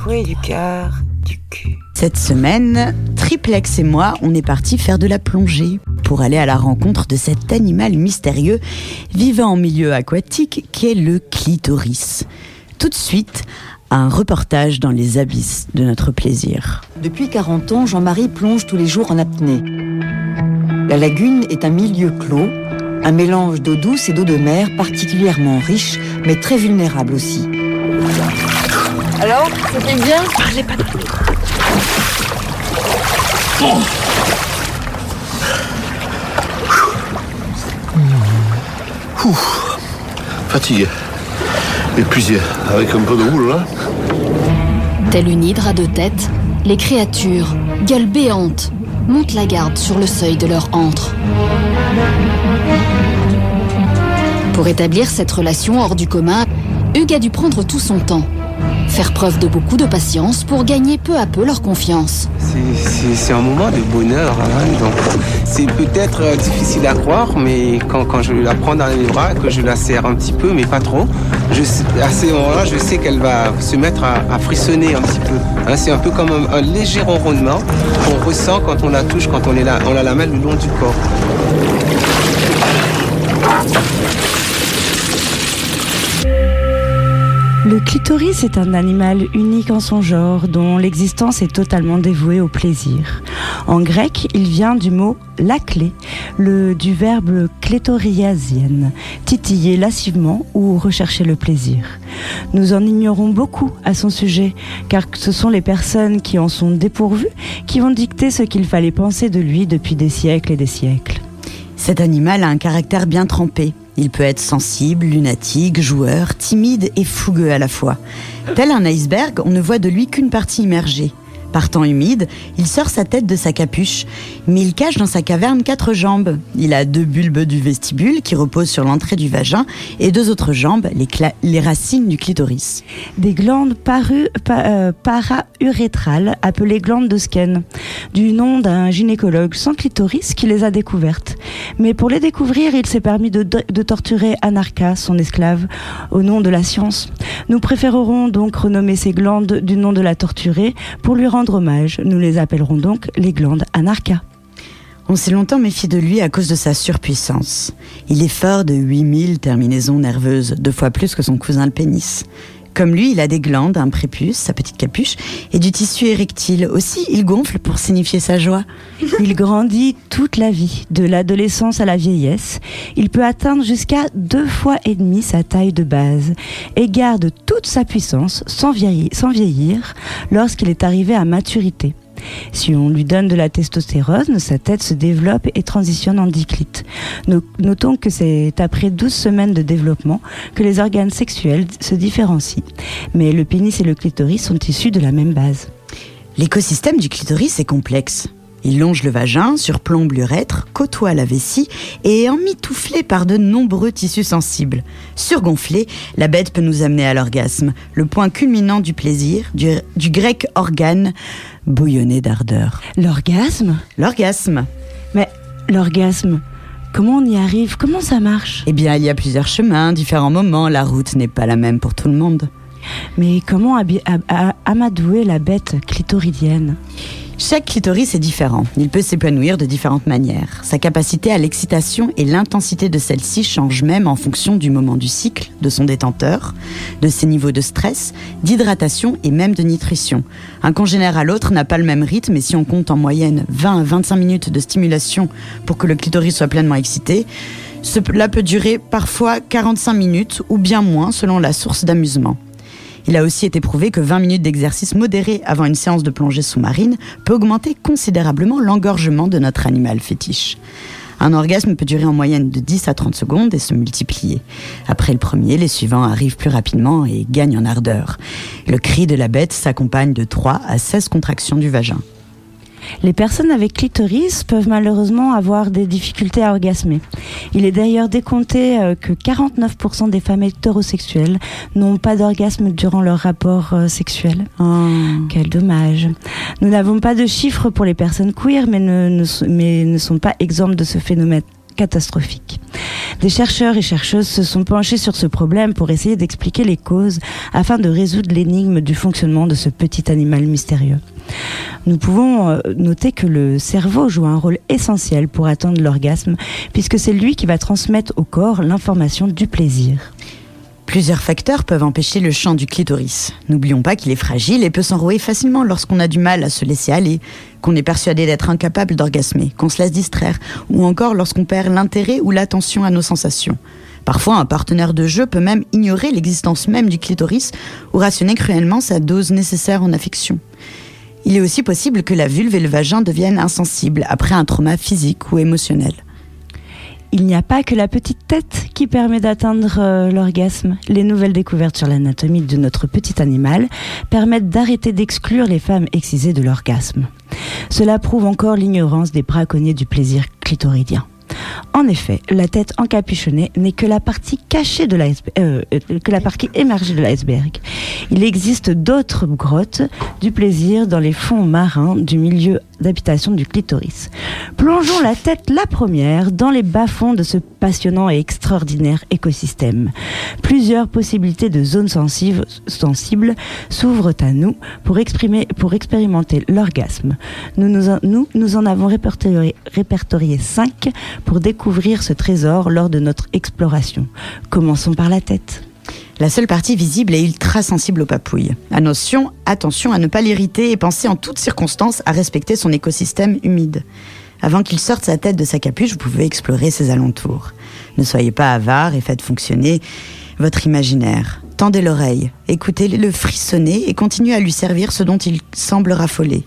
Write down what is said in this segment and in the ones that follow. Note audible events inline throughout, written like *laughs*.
secouer du cœur, du cul. Cette semaine, Triplex et moi, on est parti faire de la plongée pour aller à la rencontre de cet animal mystérieux vivant en milieu aquatique qui est le clitoris. Tout de suite, un reportage dans les abysses de notre plaisir. Depuis 40 ans, Jean-Marie plonge tous les jours en apnée. La lagune est un milieu clos, un mélange d'eau douce et d'eau de mer particulièrement riche, mais très vulnérable aussi. Alors, c'était bien Parlez pas de Fatigué. Épuisé. Avec un peu de houle, là. Telle une hydre à deux têtes, les créatures, gueules béantes, montent la garde sur le seuil de leur antre. Pour établir cette relation hors du commun, Hugues a dû prendre tout son temps. Faire preuve de beaucoup de patience pour gagner peu à peu leur confiance. C'est- un moment de bonheur. hein, c'est peut-être euh, difficile à croire, mais quand, je la prends dans les bras, que je la serre un petit peu, mais pas trop, à ce moment-là, je sais qu'elle va se mettre à, frissonner un petit peu. Hein, c'est un peu comme un, un léger ronronnement qu'on ressent quand on la touche, quand on, est là, on la la met le long du corps. Le clitoris est un animal unique en son genre dont l'existence est totalement dévouée au plaisir. En grec, il vient du mot la clé, du verbe clétoriasienne, titiller lascivement ou rechercher le plaisir. Nous en ignorons beaucoup à son sujet, car ce sont les personnes qui en sont dépourvues qui vont dicter ce qu'il fallait penser de lui depuis des siècles et des siècles. Cet animal a un caractère bien trempé. Il peut être sensible, lunatique, joueur, timide et fougueux à la fois. Tel un iceberg, on ne voit de lui qu'une partie immergée. Par temps humide, il sort sa tête de sa capuche, mais il cache dans sa caverne quatre jambes. Il a deux bulbes du vestibule qui reposent sur l'entrée du vagin et deux autres jambes, les, racines du clitoris. des glandes paru, pa- euh, para-urétrales appelées glandes de Skene, du nom d'un gynécologue sans clitoris qui les a découvertes. Mais pour les découvrir, il s'est permis de, de torturer Anarcha, son esclave, au nom de la science. Nous préférerons donc renommer ces glandes du nom de la torturée pour lui rendre hommage. Nous les appellerons donc les glandes Anarcha. On s'est longtemps méfié de lui à cause de sa surpuissance. Il est fort de 8000 terminaisons nerveuses, deux fois plus que son cousin le pénis. Comme lui, il a des glandes, un prépuce, sa petite capuche, et du tissu érectile. Aussi, il gonfle pour signifier sa joie. *laughs* Il grandit toute la vie, de l'adolescence à la vieillesse. Il peut atteindre jusqu'à deux fois et demi sa taille de base et garde toute sa puissance sans vieillir, sans vieillir lorsqu'il est arrivé à maturité. Si on lui donne de la testostérone, sa tête se développe et transitionne en diclite. No- Notons que c'est après 12 semaines de développement que les organes sexuels se différencient. Mais le pénis et le clitoris sont issus de la même base. L'écosystème du clitoris est complexe. Il longe le vagin, surplombe l'urètre, côtoie la vessie et est emmitouflé par de nombreux tissus sensibles. Surgonflé, la bête peut nous amener à l'orgasme, le point culminant du plaisir, du, du grec organe, bouillonné d'ardeur. L'orgasme? L'orgasme Mais l'orgasme, comment on y arrive? Comment ça marche? Eh bien, il y a plusieurs chemins, différents moments, la route n'est pas la même pour tout le monde. Mais comment amadouer la bête clitoridienne? Chaque clitoris est différent. Il peut s'épanouir de différentes manières. Sa capacité à l'excitation et l'intensité de celle-ci changent même en fonction du moment du cycle, de son détenteur, de ses niveaux de stress, d'hydratation et même de nutrition. Un congénère à l'autre n'a pas le même rythme et si on compte en moyenne 20 à 25 minutes de stimulation pour que le clitoris soit pleinement excité, cela peut durer parfois 45 minutes ou bien moins selon la source d'amusement. Il a aussi été prouvé que 20 minutes d'exercice modéré avant une séance de plongée sous-marine peut augmenter considérablement l'engorgement de notre animal fétiche. Un orgasme peut durer en moyenne de 10 à 30 secondes et se multiplier. Après le premier, les suivants arrivent plus rapidement et gagnent en ardeur. Le cri de la bête s'accompagne de 3 à 16 contractions du vagin. Les personnes avec clitoris peuvent malheureusement avoir des difficultés à orgasmer. Il est d'ailleurs décompté euh, que 49% des femmes hétérosexuelles n'ont pas d'orgasme durant leur rapport euh, sexuel. Quel dommage. Nous n'avons pas de chiffres pour les personnes queer, mais ne, mais ne sont pas exemptes de ce phénomène catastrophique. Des chercheurs et chercheuses se sont penchés sur ce problème pour essayer d'expliquer les causes afin de résoudre l'énigme du fonctionnement de ce petit animal mystérieux. Nous pouvons euh, noter que le cerveau joue un rôle essentiel pour atteindre l'orgasme puisque c'est lui qui va transmettre au corps l'information du plaisir. Plusieurs facteurs peuvent empêcher le chant du clitoris. N'oublions pas qu'il est fragile et peut s'enrouer facilement lorsqu'on a du mal à se laisser aller, qu'on est persuadé d'être incapable d'orgasmer, qu'on se laisse distraire, ou encore lorsqu'on perd l'intérêt ou l'attention à nos sensations. Parfois, un partenaire de jeu peut même ignorer l'existence même du clitoris ou rationner cruellement sa dose nécessaire en affection. Il est aussi possible que la vulve et le vagin deviennent insensibles après un trauma physique ou émotionnel. Il n'y a pas que la petite tête qui permet d'atteindre euh, l'orgasme. Les nouvelles découvertes sur l'anatomie de notre petit animal permettent d'arrêter d'exclure les femmes excisées de l'orgasme. Cela prouve encore l'ignorance des braconniers du plaisir clitoridien. En effet, la tête encapuchonnée n'est que la partie cachée euh, euh, que la partie émergée de l'iceberg. Il existe d'autres grottes du plaisir dans les fonds marins du milieu d'habitation du clitoris. Plongeons la tête la première dans les bas-fonds de ce passionnant et extraordinaire écosystème. Plusieurs possibilités de zones sensibles, s'ouvrent à nous pour, exprimer, pour expérimenter l'orgasme. Nous, nous, nous, nous en avons répertorié, répertorié cinq pour découvrir ce trésor lors de notre exploration. Commençons par la tête. La seule partie visible est ultra sensible aux papouilles. Attention, attention à ne pas l'irriter et penser en toutes circonstances à respecter son écosystème humide. Avant qu'il sorte sa tête de sa capuche, vous pouvez explorer ses alentours. Ne soyez pas avare et faites fonctionner votre imaginaire. Tendez l'oreille, écoutez-le frissonner et continuez à lui servir ce dont il semble raffoler.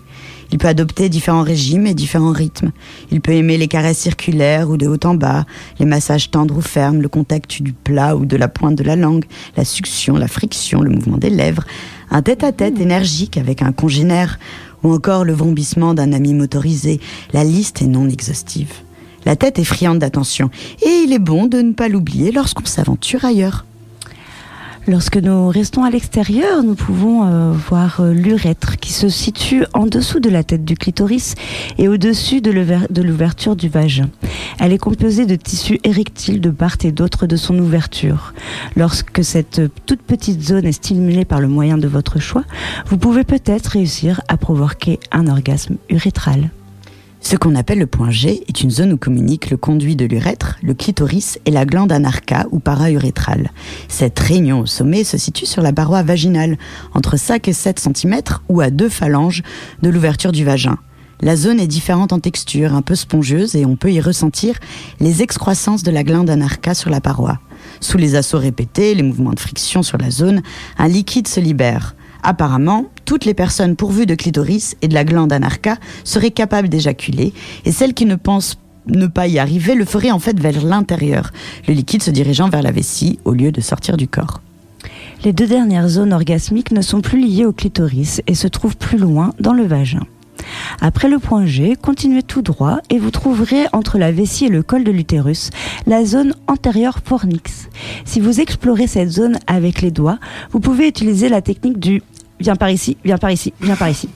Il peut adopter différents régimes et différents rythmes. Il peut aimer les caresses circulaires ou de haut en bas, les massages tendres ou fermes, le contact du plat ou de la pointe de la langue, la succion, la friction, le mouvement des lèvres, un tête-à-tête énergique avec un congénère ou encore le vrombissement d'un ami motorisé. La liste est non exhaustive. La tête est friande d'attention et il est bon de ne pas l'oublier lorsqu'on s'aventure ailleurs. Lorsque nous restons à l'extérieur, nous pouvons euh, voir euh, l'urètre qui se situe en dessous de la tête du clitoris et au-dessus de l'ouver- de l'ouverture du vagin. Elle est composée de tissus érectiles de part et d'autre de son ouverture. Lorsque cette toute petite zone est stimulée par le moyen de votre choix, vous pouvez peut-être réussir à provoquer un orgasme urétral. Ce qu'on appelle le point G est une zone où communiquent le conduit de l'urètre, le clitoris et la glande anarcha ou para-urétrale. Cette réunion au sommet se situe sur la paroi vaginale, entre 5 et 7 cm ou à deux phalanges de l'ouverture du vagin. La zone est différente en texture, un peu spongieuse et on peut y ressentir les excroissances de la glande anarcha sur la paroi. Sous les assauts répétés, les mouvements de friction sur la zone, un liquide se libère. Apparemment, toutes les personnes pourvues de clitoris et de la glande anarcha seraient capables d'éjaculer, et celles qui ne pensent ne pas y arriver le feraient en fait vers l'intérieur, le liquide se dirigeant vers la vessie au lieu de sortir du corps. Les deux dernières zones orgasmiques ne sont plus liées au clitoris et se trouvent plus loin dans le vagin. Après le point G, continuez tout droit et vous trouverez entre la vessie et le col de l'utérus la zone antérieure fornix. Si vous explorez cette zone avec les doigts, vous pouvez utiliser la technique du viens par ici, viens par ici, viens par ici,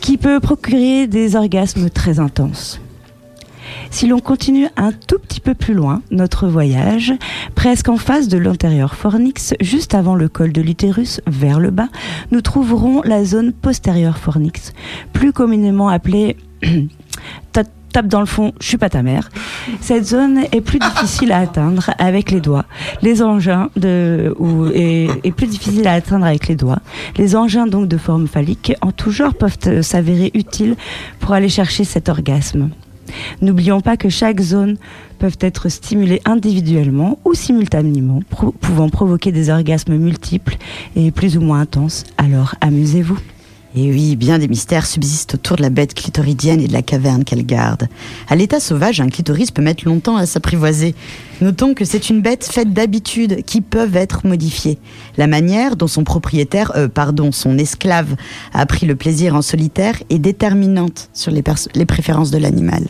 qui peut procurer des orgasmes très intenses. Si l'on continue un tout petit peu plus loin notre voyage, presque en face de l'antérieur fornix, juste avant le col de l'utérus, vers le bas, nous trouverons la zone postérieure fornix, plus communément appelée *clears throat* tape dans le fond, je suis pas ta mère. Cette zone est plus difficile à atteindre avec les doigts. Les engins de ou est, plus difficile à atteindre avec les doigts. Les engins donc de forme phallique en tout genre peuvent euh, s'avérer utiles pour aller chercher cet orgasme. N'oublions pas que chaque zone peut être stimulée individuellement ou simultanément, pouvant provoquer des orgasmes multiples et plus ou moins intenses. Alors amusez-vous. Et oui, bien des mystères subsistent autour de la bête clitoridienne et de la caverne qu'elle garde. À l'état sauvage, un clitoris peut mettre longtemps à s'apprivoiser. Notons que c'est une bête faite d'habitudes qui peuvent être modifiées. La manière dont son propriétaire, euh, pardon, son esclave, a pris le plaisir en solitaire est déterminante sur les, préférences de l'animal.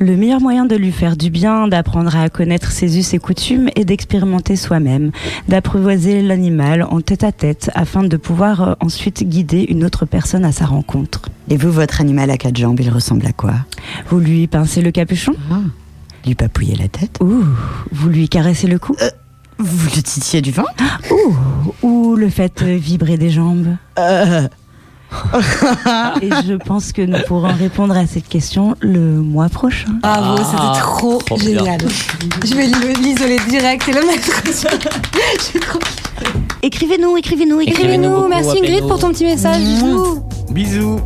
Le meilleur moyen de lui faire du bien, d'apprendre à connaître ses us et coutumes et d'expérimenter soi-même, d'apprivoiser l'animal en tête à tête afin de pouvoir euh, ensuite guider une autre personne à sa rencontre. Et vous, votre animal à quatre jambes, il ressemble à quoi? Vous lui pincez le capuchon? Lui papouiller la tête? Ouh, vous lui caressez le cou? Vous le titillez du Ouh, ou le faites euh, vibrer des jambes? Euh, *laughs* Et je pense que nous pourrons répondre à cette question le mois prochain. Bravo, Ah, c'était trop, trop bien. génial. Je vais l'i- l'isoler direct et le mettre sur... Je suis trop... Écrivez-nous, écrivez-nous, Écrivez-nous merci Ingrid pour ton petit message. Bisous. Bisous.